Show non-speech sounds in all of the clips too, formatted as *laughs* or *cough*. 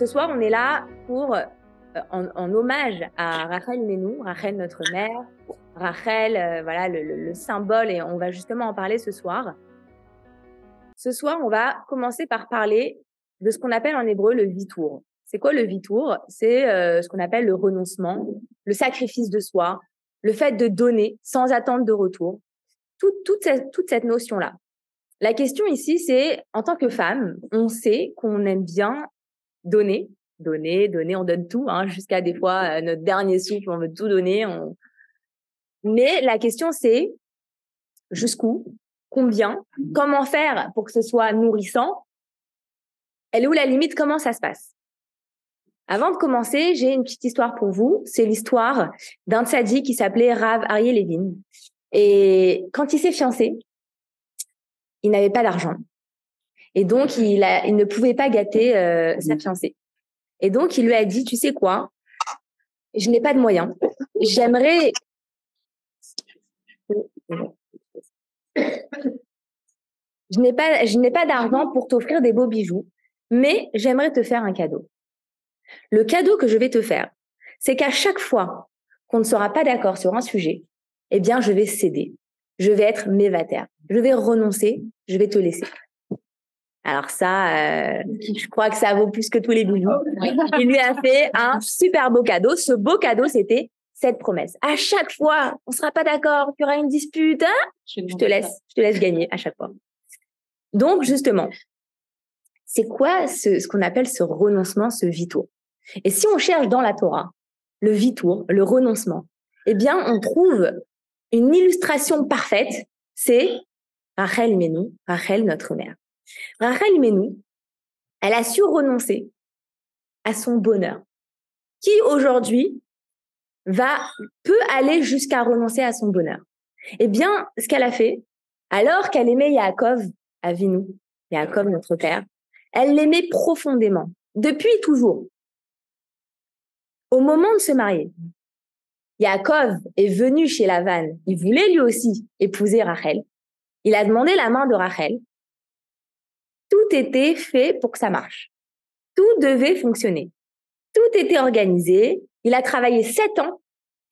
ce soir, on est là pour, euh, en, hommage à Rachel Menou, Rachel notre mère, Rachel, euh, voilà le, symbole, et on va justement en parler ce soir. Ce soir, on va commencer par parler de ce qu'on appelle en hébreu le vitour. C'est quoi le vitour? C'est euh, ce qu'on appelle le renoncement, le sacrifice de soi, le fait de donner sans attendre de retour. toute cette notion-là. La question ici, c'est en tant que femme, on sait qu'on aime bien donner, donner, donner, on donne tout, hein, jusqu'à des fois *laughs* euh, notre dernier souffle, on veut tout donner. Mais la question, c'est jusqu'où, combien, comment faire pour que ce soit nourrissant? Elle est où la limite? Comment ça se passe? Avant de commencer, j'ai une petite histoire pour vous. C'est l'histoire d'un tzaddik qui s'appelait Rav Ariel Levin. Et quand il s'est fiancé, il n'avait pas d'argent. Et donc, il, a, il ne pouvait pas gâter euh, sa fiancée. Et donc, il lui a dit, tu sais quoi, je n'ai pas de moyens. J'aimerais... Je n'ai pas, je n'ai pas d'argent pour t'offrir des beaux bijoux, mais j'aimerais te faire un cadeau. Le cadeau que je vais te faire, c'est qu'à chaque fois qu'on ne sera pas d'accord sur un sujet, eh bien, je vais céder je vais être mévataire. Je vais renoncer, je vais te laisser. Alors ça, euh, je crois que ça vaut plus que tous les bijoux. Il lui a fait un super beau cadeau. Ce beau cadeau, c'était cette promesse. À chaque fois, on sera pas d'accord, qu'il y aura une dispute, hein? Je te laisse, je te laisse gagner à chaque fois. Donc justement, c'est quoi ce, ce qu'on appelle ce renoncement, ce vitour? Et si on cherche dans la Torah le vitour, le renoncement, eh bien, on trouve une illustration parfaite, c'est Rachel Menou, Rachel notre mère. Rachel Menou, elle a su renoncer à son bonheur, qui aujourd'hui va peut aller jusqu'à renoncer à son bonheur. Eh bien, ce qu'elle a fait, alors qu'elle aimait Yaakov, Avinu, Yaakov notre père, elle l'aimait profondément, depuis toujours. Au moment de se marier, Yaakov est venu chez Lavan. Il voulait lui aussi épouser Rachel. Il a demandé la main de Rachel. Était fait pour que ça marche. Tout devait fonctionner. Tout était organisé. Il a travaillé sept ans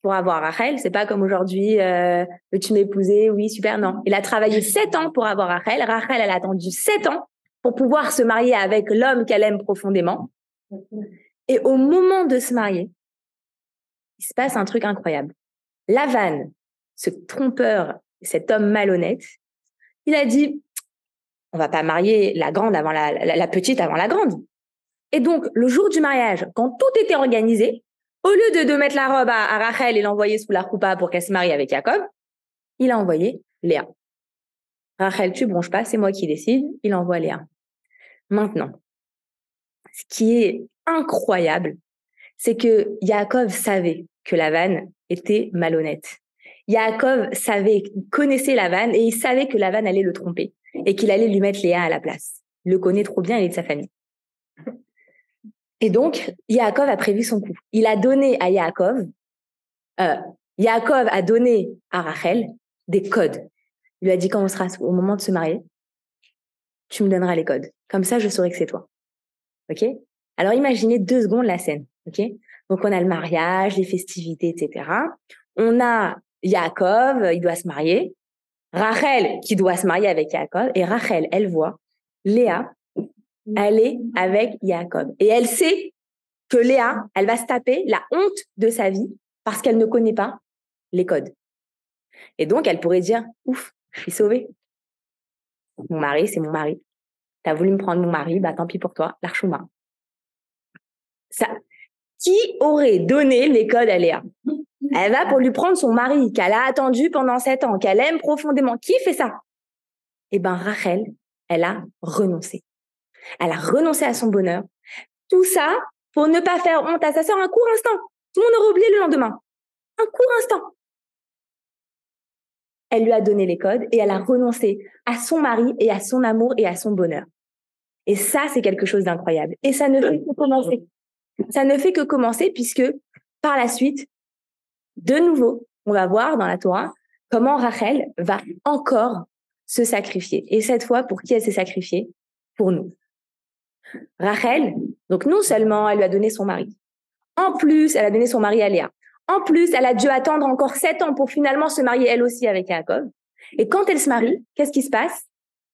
pour avoir Rachel. C'est pas comme aujourd'hui, euh, veux-tu m'épouser? Oui, super. Non. Il a travaillé sept ans pour avoir Rachel. Rachel, elle a attendu sept ans pour pouvoir se marier avec l'homme qu'elle aime profondément. Et au moment de se marier, il se passe un truc incroyable. Lavan, ce trompeur, cet homme malhonnête, il a dit, on va pas marier la grande avant la, petite avant la grande. Et donc, le jour du mariage, quand tout était organisé, au lieu de, mettre la robe à, Rachel et l'envoyer sous la roupa pour qu'elle se marie avec Jacob, il a envoyé Léa. Rachel, tu bronches pas, c'est moi qui décide. Il envoie Léa. Maintenant, ce qui est incroyable, c'est que Yaakov savait que Lavan était malhonnête. Yaakov savait, connaissait Lavan et il savait que Lavan allait le tromper et qu'il allait lui mettre Léa à la place. Il le connaît trop bien, il est de sa famille. Et donc, Yaakov a prévu son coup. Il a donné à Yaakov, euh, Yaakov a donné à Rachel des codes. Il lui a dit quand on sera au moment de se marier, tu me donneras les codes. Comme ça, je saurai que c'est toi. OK? Alors imaginez deux secondes la scène. OK? Donc, on a le mariage, les festivités, etc. On a Yaakov, il doit se marier. Rachel, qui doit se marier avec Yaakov. Et Rachel, elle voit Léa aller avec Yaakov. Et elle sait que Léa, elle va se taper la honte de sa vie parce qu'elle ne connaît pas les codes. Et donc, elle pourrait dire, ouf, je suis sauvée. Mon mari, c'est mon mari. T'as voulu me prendre mon mari, bah tant pis pour toi, l'archouma. Ça, qui aurait donné les codes à Léa? *laughs* Elle va pour lui prendre son mari qu'elle a attendu pendant sept ans, qu'elle aime profondément. Qui fait ça? Eh ben Rachel, elle a renoncé. Elle a renoncé à son bonheur. Tout ça pour ne pas faire honte à sa sœur un court instant. Tout le monde aurait oublié le lendemain. Un court instant. Elle lui a donné les codes et elle a renoncé à son mari et à son amour et à son bonheur. Et ça, c'est quelque chose d'incroyable. Et ça ne fait que commencer. Ça ne fait que commencer puisque par la suite, de nouveau, on va voir dans la Torah comment Rachel va encore se sacrifier. Et cette fois, pour qui elle s'est sacrifiée? Pour nous. Rachel, donc non seulement elle lui a donné son mari, en plus elle a donné son mari à Léa, en plus elle a dû attendre encore sept ans pour finalement se marier elle aussi avec Jacob. Et quand elle se marie, qu'est-ce qui se passe?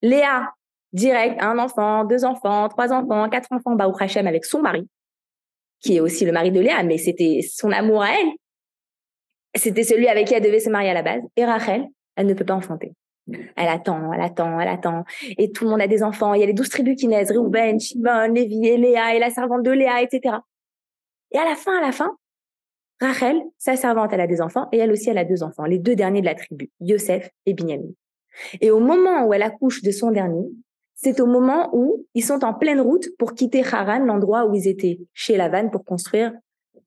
Léa, direct, un enfant, deux enfants, trois enfants, quatre enfants, Baruch Hashem avec son mari, qui est aussi le mari de Léa, mais c'était son amour à elle. C'était celui avec qui elle devait se marier à la base. Et Rachel, elle ne peut pas enfanter. Elle attend, elle attend, elle attend. Et tout le monde a des enfants. Il y a les douze tribus qui naissent, Reuben, Shimon, Lévi, et Léa, et la servante de Léa, etc. Et à la fin, à la fin, Rachel, sa servante, elle a des enfants, et elle aussi, elle a deux enfants, les deux derniers de la tribu, Yosef et Binyamin. Et au moment où elle accouche de son dernier, c'est au moment où ils sont en pleine route pour quitter Haran, l'endroit où ils étaient chez Lavan pour construire,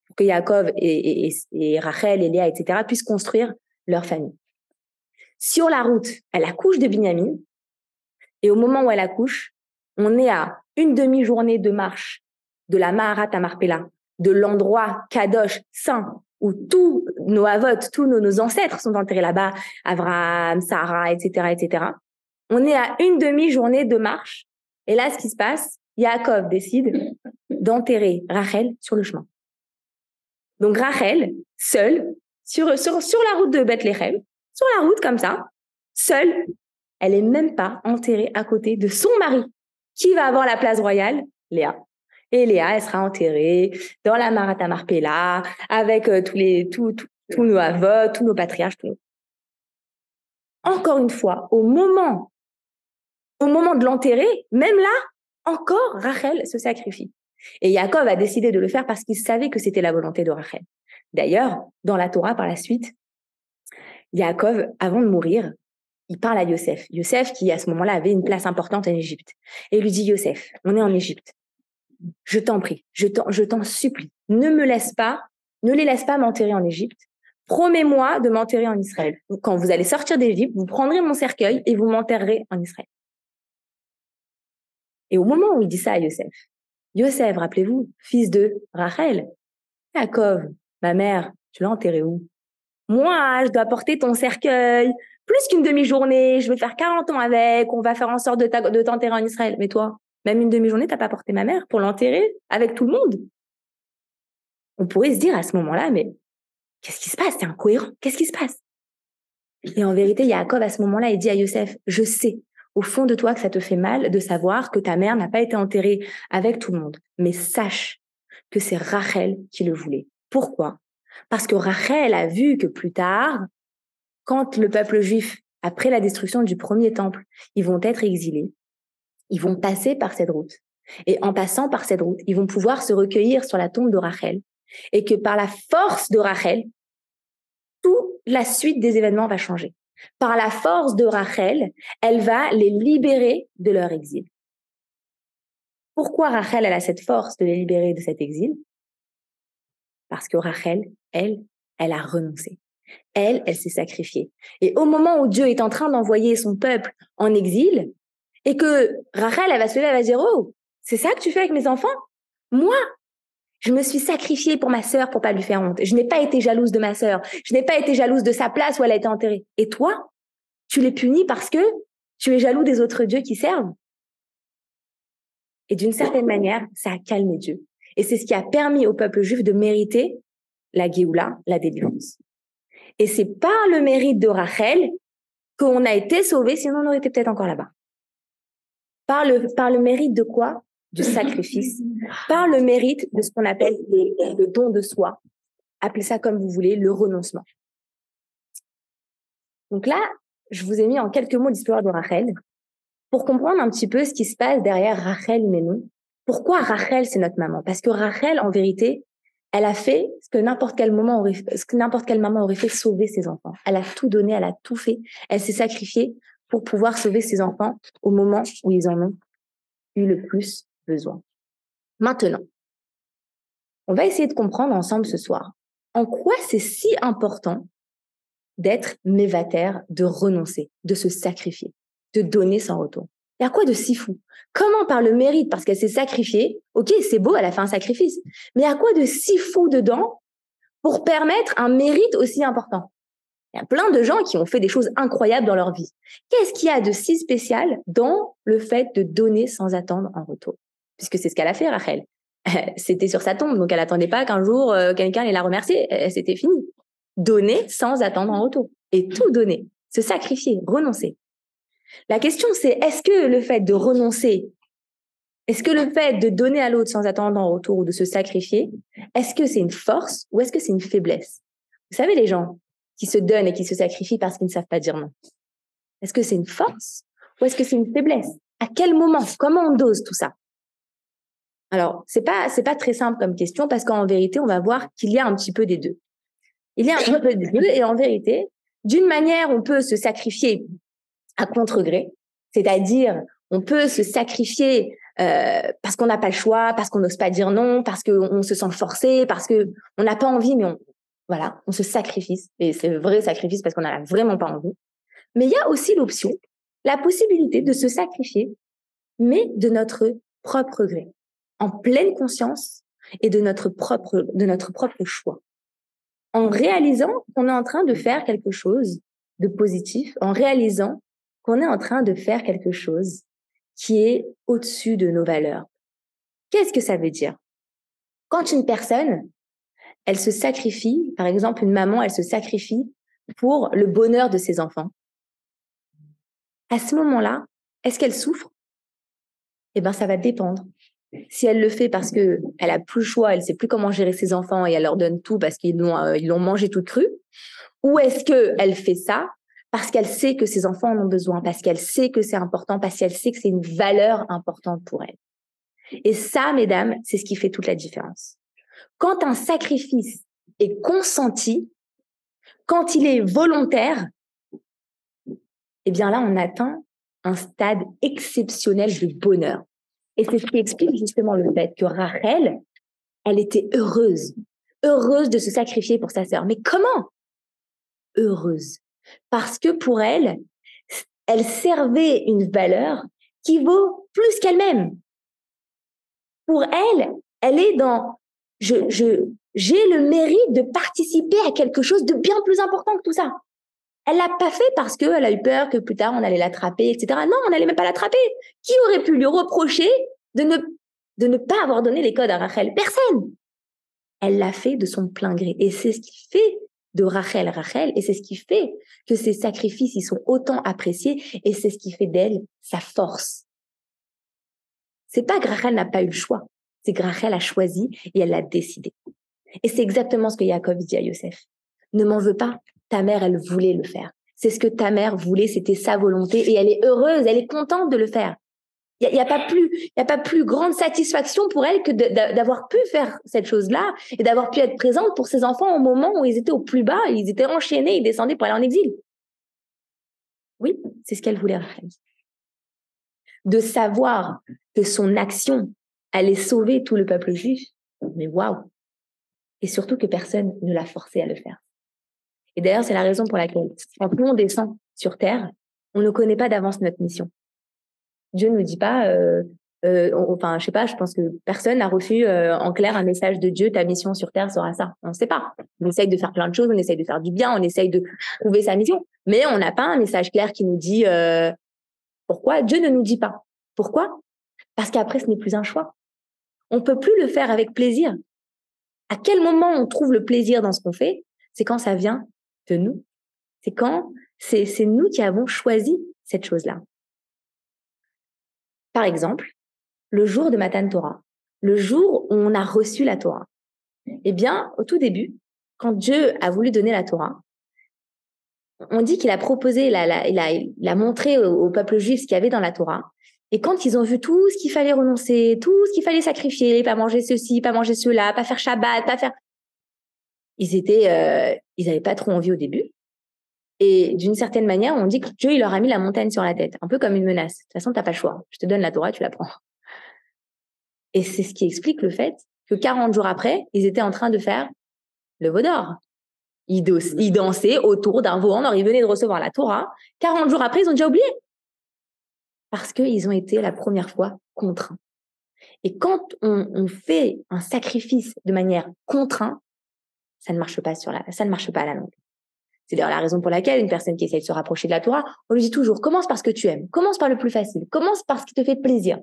pour que Yaakov et, et, et Rachel et Léa, etc., puissent construire leur famille. Sur la route, elle accouche de Binyamin. Et au moment où elle accouche, on est à une demi-journée de marche de la Maharat à Marpella, de l'endroit Kadosh saint où tous nos avots, tous nos, ancêtres sont enterrés là-bas, Abraham, Sarah, etc., etc. On est à une demi-journée de marche. Et là, ce qui se passe, Yaakov décide d'enterrer Rachel sur le chemin. Donc Rachel, seule, sur, la route de Bethléem, sur la route comme ça, seule. Elle est même pas enterrée à côté de son mari. Qui va avoir la place royale Léa. Et Léa, elle sera enterrée dans la Marata Marpella avec euh, tous les tous, tous, nos aveux, tous nos patriarches. Encore une fois, au moment au moment de l'enterrer, même là, encore Rachel se sacrifie. Et Jacob a décidé de le faire parce qu'il savait que c'était la volonté de Rachel. D'ailleurs, dans la Torah, par la suite, Yaakov, avant de mourir, il parle à Yosef. Yosef, qui à ce moment-là avait une place importante en Égypte. Et il lui dit, Yosef, on est en Égypte. Je t'en prie, je t'en supplie, ne me laisse pas, ne les laisse pas m'enterrer en Égypte. Promets-moi de m'enterrer en Israël. Quand vous allez sortir d'Égypte, vous prendrez mon cercueil et vous m'enterrerez en Israël. Et au moment où il dit ça à Yosef, Yosef, rappelez-vous, fils de Rachel, Yaakov, ma mère, tu l'as enterré où? Moi, je dois porter ton cercueil plus qu'une demi-journée. Je vais faire 40 ans avec. On va faire en sorte de t'enterrer en Israël. Mais toi, même une demi-journée, t'as pas porté ma mère pour l'enterrer avec tout le monde. On pourrait se dire à ce moment-là, mais qu'est-ce qui se passe? C'est incohérent? Qu'est-ce qui se passe? Et en vérité, Yaakov, à ce moment-là, il dit à Yosef, je sais au fond de toi que ça te fait mal de savoir que ta mère n'a pas été enterrée avec tout le monde. Mais sache que c'est Rachel qui le voulait. Pourquoi? Parce que Rachel a vu que plus tard, quand le peuple juif, après la destruction du premier temple, ils vont être exilés, ils vont passer par cette route. Et en passant par cette route, ils vont pouvoir se recueillir sur la tombe de Rachel. Et que par la force de Rachel, toute la suite des événements va changer. Par la force de Rachel, elle va les libérer de leur exil. Pourquoi Rachel elle a cette force de les libérer de cet exil? Parce que Rachel, elle, elle a renoncé. Elle, elle s'est sacrifiée. Et au moment où Dieu est en train d'envoyer son peuple en exil, et que Rachel, elle va se lever, elle va dire, oh, c'est ça que tu fais avec mes enfants? Moi, je me suis sacrifiée pour ma sœur pour pas lui faire honte. Je n'ai pas été jalouse de ma sœur. Je n'ai pas été jalouse de sa place où elle a été enterrée. Et toi, tu les punis parce que tu es jaloux des autres dieux qui servent. Et d'une certaine manière, ça a calmé Dieu. Et c'est ce qui a permis au peuple juif de mériter la Géoula, la délivrance. Et c'est par le mérite de Rachel qu'on a été sauvé, sinon on aurait été peut-être encore là-bas. Par le, par le mérite de quoi? Du sacrifice. Par le mérite de ce qu'on appelle le, don de soi. Appelez ça comme vous voulez, le renoncement. Donc là, je vous ai mis en quelques mots l'histoire de Rachel pour comprendre un petit peu ce qui se passe derrière Rachel mais non. Pourquoi Rachel, c'est notre maman? Parce que Rachel, en vérité, elle a fait ce que n'importe quel moment aurait, ce que n'importe quelle maman aurait fait sauver ses enfants. Elle a tout donné, elle a tout fait. Elle s'est sacrifiée pour pouvoir sauver ses enfants au moment où ils en ont eu le plus Maintenant, on va essayer de comprendre ensemble ce soir en quoi c'est si important d'être mévataire, de renoncer, de se sacrifier, de donner sans retour. Il y a quoi de si fou? Comment par le mérite, parce qu'elle s'est sacrifiée, ok, c'est beau, elle a fait un sacrifice, mais il y a quoi de si fou dedans pour permettre un mérite aussi important? Il y a plein de gens qui ont fait des choses incroyables dans leur vie. Qu'est-ce qu'il y a de si spécial dans le fait de donner sans attendre en retour? Puisque c'est ce qu'elle a fait, Rachel. *laughs* C'était sur sa tombe, donc elle attendait pas qu'un jour euh, quelqu'un allait la remercier. C'était fini. Donner sans attendre en retour. Et tout donner. Se sacrifier, renoncer. La question, c'est est-ce que le fait de renoncer, est-ce que le fait de donner à l'autre sans attendre en retour ou de se sacrifier, est-ce que c'est une force ou est-ce que c'est une faiblesse? Vous savez, les gens qui se donnent et qui se sacrifient parce qu'ils ne savent pas dire non. Est-ce que c'est une force ou est-ce que c'est une faiblesse? À quel moment? Comment on dose tout ça? Alors, c'est pas c'est pas très simple comme question parce qu'en vérité, on va voir qu'il y a un petit peu des deux. Il y a un petit peu des deux et en vérité, d'une manière, on peut se sacrifier à contre-gré, c'est-à-dire on peut se sacrifier euh, parce qu'on n'a pas le choix, parce qu'on n'ose pas dire non, parce qu'on se sent forcé, parce que on n'a pas envie, mais on voilà, on se sacrifie et c'est vrai sacrifice parce qu'on n'a vraiment pas envie. Mais il y a aussi l'option, la possibilité de se sacrifier, mais de notre propre gré, en pleine conscience et de notre propre de notre propre choix, en réalisant qu'on est en train de faire quelque chose de positif, en réalisant qu'on est en train de faire quelque chose qui est au-dessus de nos valeurs. Qu'est-ce que ça veut dire? Quand une personne, elle se sacrifie, par exemple une maman, elle se sacrifie pour le bonheur de ses enfants, à ce moment-là, est-ce qu'elle souffre? Eh bien, ça va dépendre. Si elle le fait parce que elle a plus le choix, elle sait plus comment gérer ses enfants et elle leur donne tout parce qu'ils l'ont euh, l'ont mangé tout cru, ou est-ce que elle fait ça parce qu'elle sait que ses enfants en ont besoin, parce qu'elle sait que c'est important, parce qu'elle sait que c'est une valeur importante pour elle? Et ça, mesdames, c'est ce qui fait toute la différence. Quand un sacrifice est consenti, quand il est volontaire, eh bien là, on atteint un stade exceptionnel de bonheur. Et c'est ce qui explique justement le fait que Rachel, elle était heureuse, heureuse de se sacrifier pour sa sœur. Mais comment Heureuse? Parce que pour elle, elle servait une valeur qui vaut plus qu'elle-même. Pour elle, elle est dans je, je, j'ai le mérite de participer à quelque chose de bien plus important que tout ça. Elle l'a pas fait parce qu'elle a eu peur que plus tard on allait l'attraper, etc. Non, on n'allait même pas l'attraper. Qui aurait pu lui reprocher de ne, de ne pas avoir donné les codes à Rachel? Personne. Elle l'a fait de son plein gré. Et c'est ce qui fait de Rachel Rachel et c'est ce qui fait que ses sacrifices ils sont autant appréciés et c'est ce qui fait d'elle sa force. C'est pas que Rachel n'a pas eu le choix, c'est que Rachel a choisi et elle l'a décidé. Et c'est exactement ce que Jacob dit à Yosef. Ne m'en veux pas, ta mère elle voulait le faire. C'est ce que ta mère voulait, c'était sa volonté et elle est heureuse, elle est contente de le faire. Il n'y a, pas plus, grande satisfaction pour elle que d'avoir pu faire cette chose-là et d'avoir pu être présente pour ses enfants au moment où ils étaient au plus bas, ils étaient enchaînés, ils descendaient pour aller en exil. Oui, c'est ce qu'elle voulait faire. De savoir que son action allait sauver tout le peuple juif, mais waouh Et surtout que personne ne l'a forcé à le faire. Et d'ailleurs, c'est la raison pour laquelle, quand on descend sur Terre, on ne connaît pas d'avance notre mission. Dieu ne nous dit pas, euh, euh, enfin, je sais pas, je pense que personne n'a reçu euh, en clair un message de Dieu, ta mission sur terre sera ça. On ne sait pas. On essaye de faire plein de choses, on essaye de faire du bien, on essaye de trouver sa mission, mais on n'a pas un message clair qui nous dit pourquoi. Dieu ne nous dit pas. Pourquoi Parce qu'après, ce n'est plus un choix. On peut plus le faire avec plaisir. À quel moment on trouve le plaisir dans ce qu'on fait? C'est quand ça vient de nous. C'est quand c'est nous qui avons choisi cette chose-là. Par exemple, le jour de Matan Torah, le jour où on a reçu la Torah. Eh bien, au tout début, quand Dieu a voulu donner la Torah, on dit qu'il a proposé, il a, montré au, peuple juif ce qu'il y avait dans la Torah. Et quand ils ont vu tout ce qu'il fallait renoncer, tout ce qu'il fallait sacrifier, pas manger ceci, pas manger cela, pas faire Shabbat, pas faire, ils étaient, euh, ils n'avaient pas trop envie au début. Et d'une certaine manière, on dit que Dieu, il leur a mis la montagne sur la tête, un peu comme une menace. De toute façon, t'as pas le choix. Je te donne la Torah, tu la prends. Et c'est ce qui explique le fait que 40 jours après, ils étaient en train de faire le veau d'or. Ils, dansaient autour d'un veau en or. Ils venaient de recevoir la Torah. 40 jours après, ils ont déjà oublié. Parce qu'ils ont été la première fois contraints. Et quand on, on, fait un sacrifice de manière contrainte, ça ne marche pas sur la, ça ne marche pas à la longue. C'est d'ailleurs la raison pour laquelle une personne qui essaie de se rapprocher de la Torah, on lui dit toujours, commence par ce que tu aimes, commence par le plus facile, commence par ce qui te fait plaisir.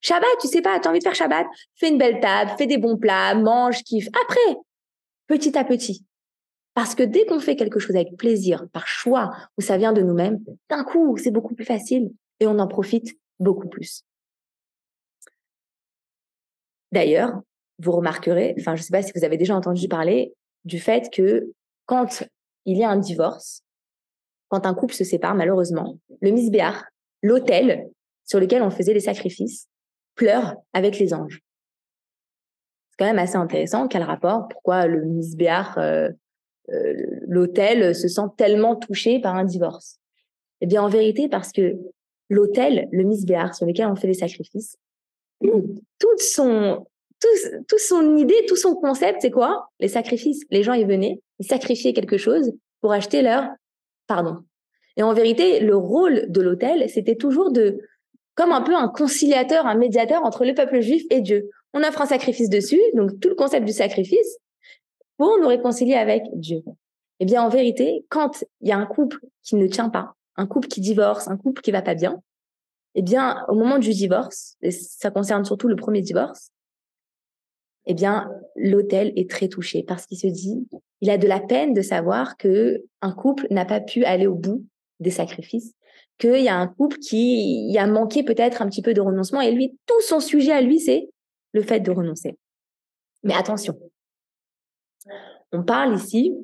Shabbat, tu sais pas, tu as envie de faire Shabbat, fais une belle table, fais des bons plats, mange, kiffe. Après, petit à petit. Parce que dès qu'on fait quelque chose avec plaisir, par choix, où ça vient de nous-mêmes, d'un coup, c'est beaucoup plus facile et on en profite beaucoup plus. D'ailleurs, vous remarquerez, enfin, je ne sais pas si vous avez déjà entendu parler du fait que quand il y a un divorce, quand un couple se sépare, malheureusement, le misbéar, l'autel sur lequel on faisait les sacrifices, pleure avec les anges. C'est quand même assez intéressant. Quel rapport Pourquoi le misbéar, euh, euh, l'autel, se sent tellement touché par un divorce Eh bien, en vérité, parce que l'autel, le misbéar sur lequel on fait les sacrifices, toute son, tout, son idée, tout son concept, c'est quoi? Les sacrifices. Les gens y venaient, ils sacrifiaient quelque chose pour acheter leur pardon. Et en vérité, le rôle de l'autel, c'était toujours de, comme un peu un conciliateur, un médiateur entre le peuple juif et Dieu. On offre un sacrifice dessus, donc tout le concept du sacrifice, pour nous réconcilier avec Dieu. Eh bien, en vérité, quand il y a un couple qui ne tient pas, un couple qui divorce, un couple qui va pas bien, eh bien, au moment du divorce, et ça concerne surtout le premier divorce, eh bien, l'autel est très touché parce qu'il se dit, il a de la peine de savoir que un couple n'a pas pu aller au bout des sacrifices, qu'il y a un couple qui a manqué peut-être un petit peu de renoncement et lui, tout son sujet à lui, c'est le fait de renoncer. Mais attention, on parle ici,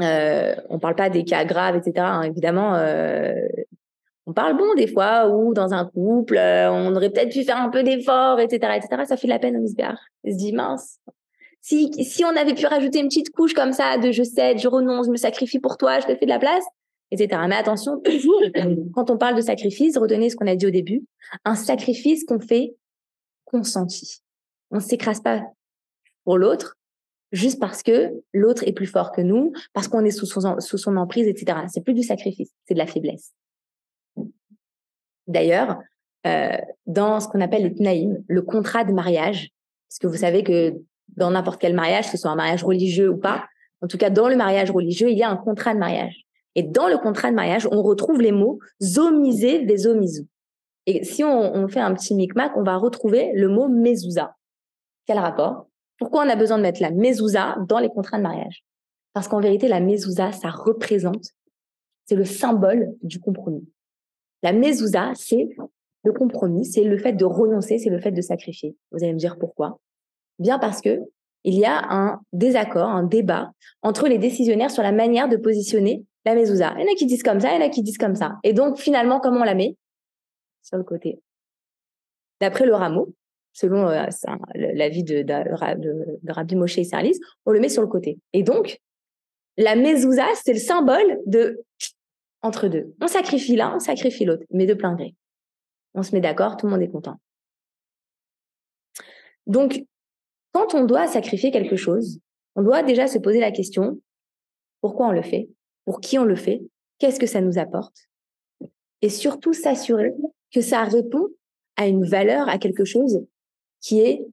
euh, on parle pas des cas graves, etc. Hein, évidemment, euh, on parle bon des fois où dans un couple, euh, on aurait peut-être pu faire un peu d'effort, etc., etc. Ça fait de la peine au misbéar. Il se dit mince. Si, si on avait pu rajouter une petite couche comme ça de je cède, je renonce, je me sacrifie pour toi, je te fais de la place, etc. Mais attention, *coughs* toujours, quand on parle de sacrifice, retenez ce qu'on a dit au début, un sacrifice qu'on fait consenti. On s'écrase pas pour l'autre, juste parce que l'autre est plus fort que nous, parce qu'on est sous son, sous son emprise, etc. C'est plus du sacrifice, c'est de la faiblesse. D'ailleurs, euh, dans ce qu'on appelle le tnaïm, le contrat de mariage, parce que vous savez que dans n'importe quel mariage, que ce soit un mariage religieux ou pas, en tout cas dans le mariage religieux, il y a un contrat de mariage. Et dans le contrat de mariage, on retrouve les mots zomisé des Et si on, fait un petit micmac, on va retrouver le mot mezouza. Quel rapport? Pourquoi on a besoin de mettre la mezouza dans les contrats de mariage? Parce qu'en vérité, la mezouza, ça représente, c'est le symbole du compromis. La mezouza, c'est le compromis, c'est le fait de renoncer, c'est le fait de sacrifier. Vous allez me dire pourquoi Bien parce que il y a un désaccord, un débat entre les décisionnaires sur la manière de positionner la mezouza. Il y en a qui disent comme ça, il y en a qui disent comme ça. Et donc, finalement, comment on la met? Sur le côté. D'après le rameau, selon euh, l'avis de, Rabbi Moshe et Sarlis, on le met sur le côté. Et donc, la mezouza, c'est le symbole de entre deux. On sacrifie l'un, on sacrifie l'autre, mais de plein gré. On se met d'accord, tout le monde est content. Donc, quand on doit sacrifier quelque chose, on doit déjà se poser la question, pourquoi on le fait? Pour qui on le fait? Qu'est-ce que ça nous apporte? Et surtout s'assurer que ça répond à une valeur, à quelque chose qui est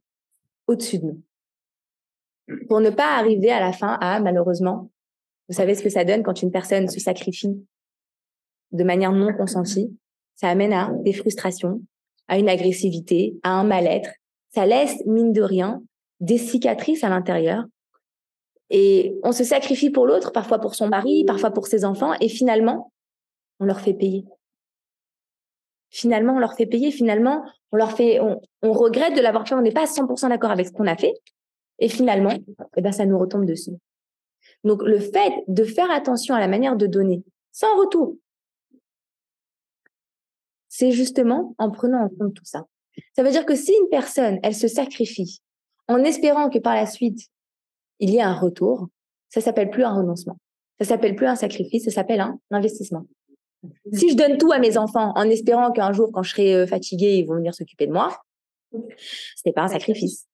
au-dessus de nous. Pour ne pas arriver à la fin à, malheureusement, vous savez ce que ça donne quand une personne se sacrifie de manière non consentie, ça amène à des frustrations, à une agressivité, à un mal-être. Ça laisse, mine de rien, des cicatrices à l'intérieur. Et on se sacrifie pour l'autre, parfois pour son mari, parfois pour ses enfants, et finalement, on leur fait payer. Finalement, on leur fait payer, finalement, on leur fait, on, regrette de l'avoir fait, on n'est pas à 100% d'accord avec ce qu'on a fait, et finalement, eh ben, ça nous retombe dessus. Donc, le fait de faire attention à la manière de donner, sans retour, c'est justement en prenant en compte tout ça. Ça veut dire que si une personne, elle se sacrifie en espérant que par la suite, il y ait un retour, ça s'appelle plus un renoncement. Ça s'appelle plus un sacrifice, ça s'appelle un investissement. Si je donne tout à mes enfants en espérant qu'un jour, quand je serai euh, fatiguée, ils vont venir s'occuper de moi, ce n'est pas un sacrifice.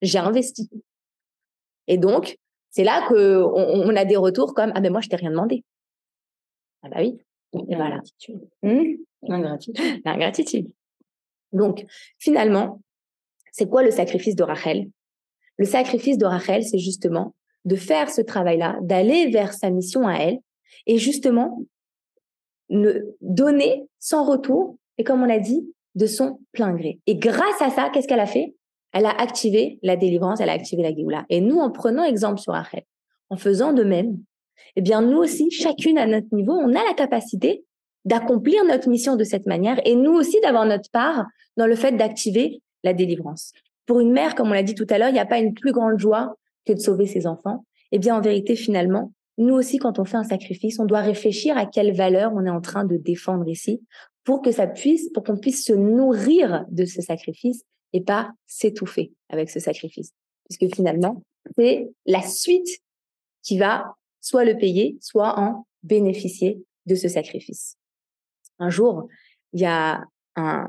J'ai investi. Et donc, c'est là que on, a des retours comme ah ben moi je t'ai rien demandé. Ah bah oui. Et voilà. L'ingratitude. *gasps* L'ingratitude. Donc, finalement, c'est quoi le sacrifice de Rachel? Le sacrifice de Rachel, c'est justement de faire ce travail-là, d'aller vers sa mission à elle, et justement, ne donner sans retour, et comme on l'a dit, de son plein gré. Et grâce à ça, qu'est-ce qu'elle a fait? Elle a activé la délivrance, elle a activé la Géoula. Et nous, en prenant exemple sur Rachel, en faisant de même, eh bien, nous aussi, chacune à notre niveau, on a la capacité d'accomplir notre mission de cette manière et nous aussi d'avoir notre part dans le fait d'activer la délivrance. Pour une mère, comme on l'a dit tout à l'heure, il n'y a pas une plus grande joie que de sauver ses enfants. Eh bien, en vérité, finalement, nous aussi, quand on fait un sacrifice, on doit réfléchir à quelle valeur on est en train de défendre ici pour que ça puisse, pour qu'on puisse se nourrir de ce sacrifice et pas s'étouffer avec ce sacrifice. Puisque finalement, c'est la suite qui va soit le payer, soit en bénéficier de ce sacrifice. Un jour, il y a un,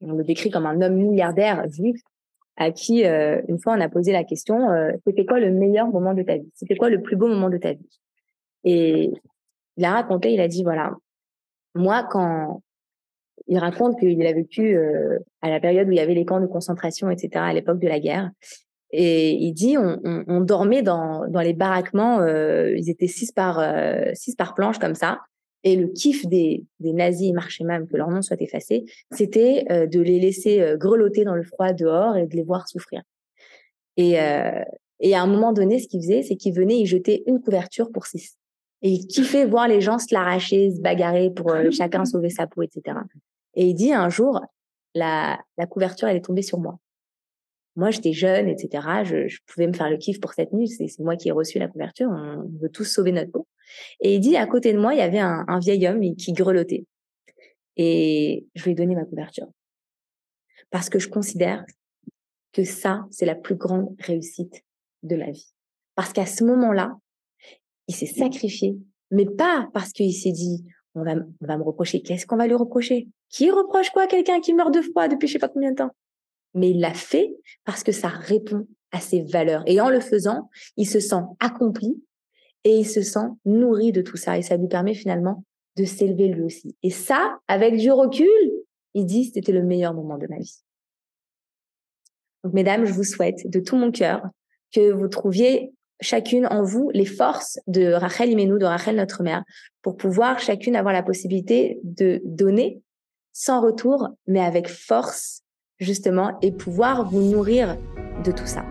on le décrit comme un homme milliardaire, vu à qui, euh, une fois, on a posé la question, euh, c'était quoi le meilleur moment de ta vie? C'était quoi le plus beau moment de ta vie? Et il a raconté, il a dit, voilà, moi, quand il raconte qu'il a vécu euh, à la période où il y avait les camps de concentration, etc., à l'époque de la guerre, et il dit, on, on, on dormait dans, dans les baraquements, ils étaient six par, six par planche comme ça, et le kiff des, des nazis, marchaient même que leur nom soit effacé, c'était euh, de les laisser euh, grelotter dans le froid dehors et de les voir souffrir. Et, euh, et à un moment donné, ce qu'il faisait, c'est qu'il venait y jeter une couverture pour six. Et il kiffait voir les gens se l'arracher, se bagarrer pour chacun *laughs* sauver sa peau, etc. Et il dit un jour, la, la couverture, elle est tombée sur moi. Moi, j'étais jeune, etc. Je, je, pouvais me faire le kiff pour cette nuit. C'est moi qui ai reçu la couverture. On veut tous sauver notre peau. Et il dit, à côté de moi, il y avait un, vieil homme qui grelottait. Et je lui ai donné ma couverture. Parce que je considère que ça, c'est la plus grande réussite de ma vie. Parce qu'à ce moment-là, il s'est sacrifié, mais pas parce qu'il s'est dit, on va, on va me reprocher. Qu'est-ce qu'on va lui reprocher? Qui reproche quoi? Quelqu'un qui meurt de froid depuis je sais pas combien de temps Mais il l'a fait parce que ça répond à ses valeurs. Et en le faisant, il se sent accompli et il se sent nourri de tout ça et ça lui permet finalement de s'élever lui aussi. Et ça, avec du recul, il dit c'était le meilleur moment de ma vie. Donc mesdames, je vous souhaite de tout mon cœur que vous trouviez chacune en vous les forces de Rachel Imenou, de Rachel notre mère, pour pouvoir chacune avoir la possibilité de donner sans retour, mais avec force, justement, et pouvoir vous nourrir de tout ça.